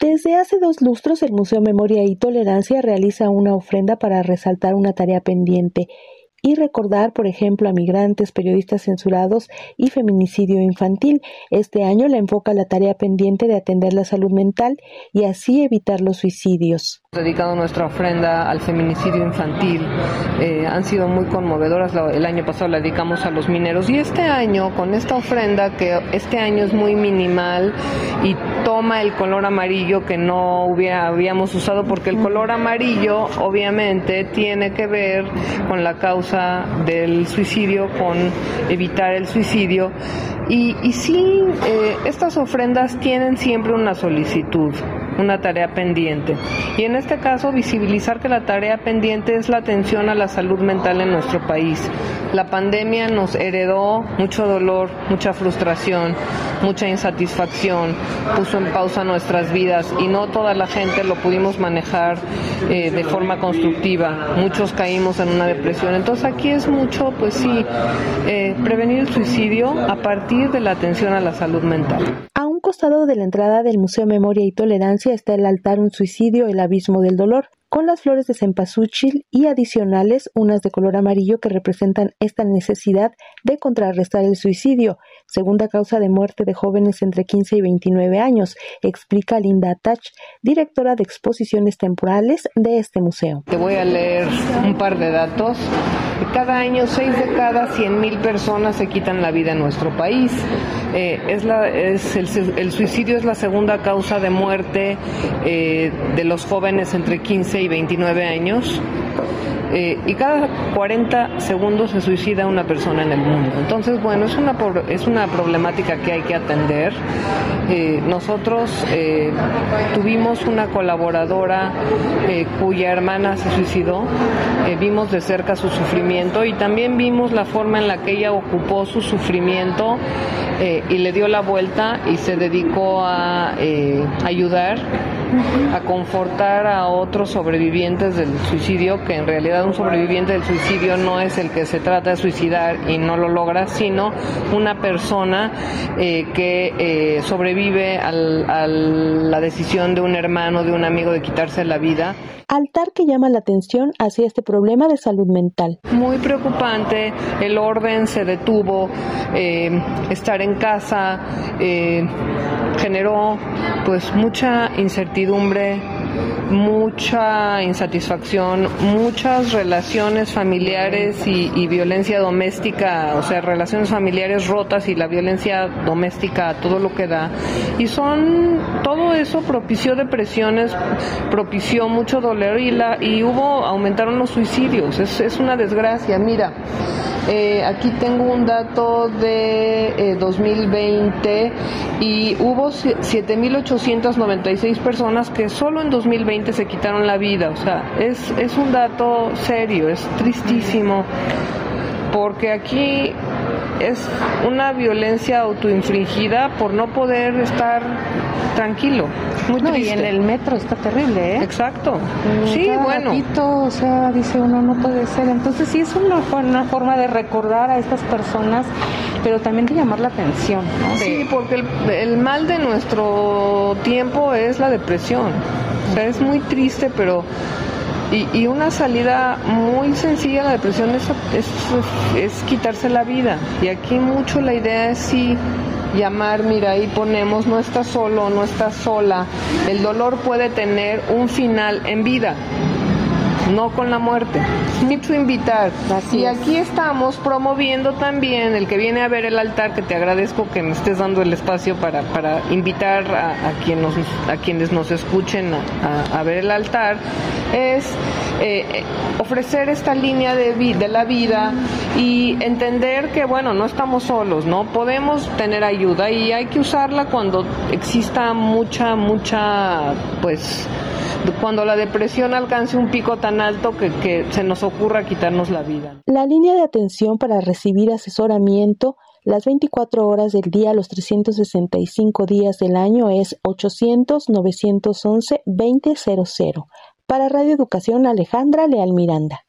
Desde hace dos lustros, el Museo Memoria y Tolerancia realiza una ofrenda para resaltar una tarea pendiente y recordar, por ejemplo, a migrantes, periodistas censurados y feminicidio infantil. Este año la enfoca la tarea pendiente de atender la salud mental y así evitar los suicidios. Dedicado nuestra ofrenda al feminicidio infantil, eh, han sido muy conmovedoras. El año pasado la dedicamos a los mineros y este año, con esta ofrenda que este año es muy minimal y toma el color amarillo que no hubiera, habíamos usado, porque el color amarillo obviamente tiene que ver con la causa del suicidio, con evitar el suicidio. Y, y sí, eh, estas ofrendas tienen siempre una solicitud una tarea pendiente. Y en este caso, visibilizar que la tarea pendiente es la atención a la salud mental en nuestro país. La pandemia nos heredó mucho dolor, mucha frustración, mucha insatisfacción, puso en pausa nuestras vidas y no toda la gente lo pudimos manejar eh, de forma constructiva. Muchos caímos en una depresión. Entonces aquí es mucho, pues sí, eh, prevenir el suicidio a partir de la atención a la salud mental costado de la entrada del Museo Memoria y Tolerancia está el altar Un suicidio, el abismo del dolor, con las flores de cempasúchil y adicionales unas de color amarillo que representan esta necesidad de contrarrestar el suicidio, segunda causa de muerte de jóvenes entre 15 y 29 años, explica Linda Tach, directora de exposiciones temporales de este museo. Te voy a leer un par de datos. Cada año, 6 de cada 100.000 personas se quitan la vida en nuestro país. Eh, es la, es el, suicidio es la segunda causa de muerte eh, de los jóvenes entre 15 y 29 años. Eh, y cada 40 segundos se suicida una persona en el mundo. Entonces, bueno, es una, es una problemática que hay que atender. Eh, nosotros eh, tuvimos una colaboradora cuya hermana se suicidó, vimos de cerca su sufrimiento y también vimos la forma en la que ella ocupó su sufrimiento y le dio la vuelta y se dedicó a ayudar a confortar a otros sobrevivientes del suicidio, que en realidad un sobreviviente del suicidio no es el que se trata de suicidar y no lo logra, sino una persona eh, que eh, sobrevive a la decisión de un hermano, de un amigo de quitarse la vida. Altar que llama la atención hacia este problema de salud mental. Muy preocupante, el orden se detuvo, eh, estar en casa generó pues mucha incertidumbre, mucha insatisfacción, muchas relaciones familiares y, violencia doméstica, o sea, relaciones familiares rotas y la violencia doméstica, todo lo que da. Y son, todo eso propició depresiones, propició mucho dolor y, la, y hubo, aumentaron los suicidios. Es, es una desgracia. Mira, eh, aquí tengo un dato de 2020 eh, y hubo 7.896 personas que solo en 2020 se quitaron la vida. O sea, es, es un dato serio, es tristísimo porque aquí es una violencia autoinfringida por no poder estar tranquilo. Muy triste. y en el metro está terrible, ¿eh? Exacto. sí, bueno. o sea, dice uno, no puede ser. Entonces sí es una, una forma de recordar a estas personas, pero también de llamar la atención, ¿no? Sí, porque el, el mal de nuestro tiempo es la depresión. O sea, es muy triste, pero y, una salida muy sencilla a la depresión es, es, quitarse la vida. Y aquí mucho la idea es sí llamar, mira, ahí ponemos, no estás solo, no estás sola. El dolor puede tener un final en vida no con la muerte. Mucho invitar. y aquí estamos promoviendo también el que viene a ver el altar, que te agradezco que me estés dando el espacio para, para invitar a, a, a quienes nos escuchen a, ver el altar, es eh, ofrecer esta línea de, de la vida y entender que, bueno, no estamos solos, ¿no? Podemos tener ayuda y hay que usarla cuando exista mucha, mucha, pues, cuando la depresión alcance un pico tan alto que, se nos ocurra quitarnos la vida. La línea de atención para recibir asesoramiento las 24 horas del día, los 365 días del año es 800-911-2000. Para Radio Educación, Alejandra Leal Miranda.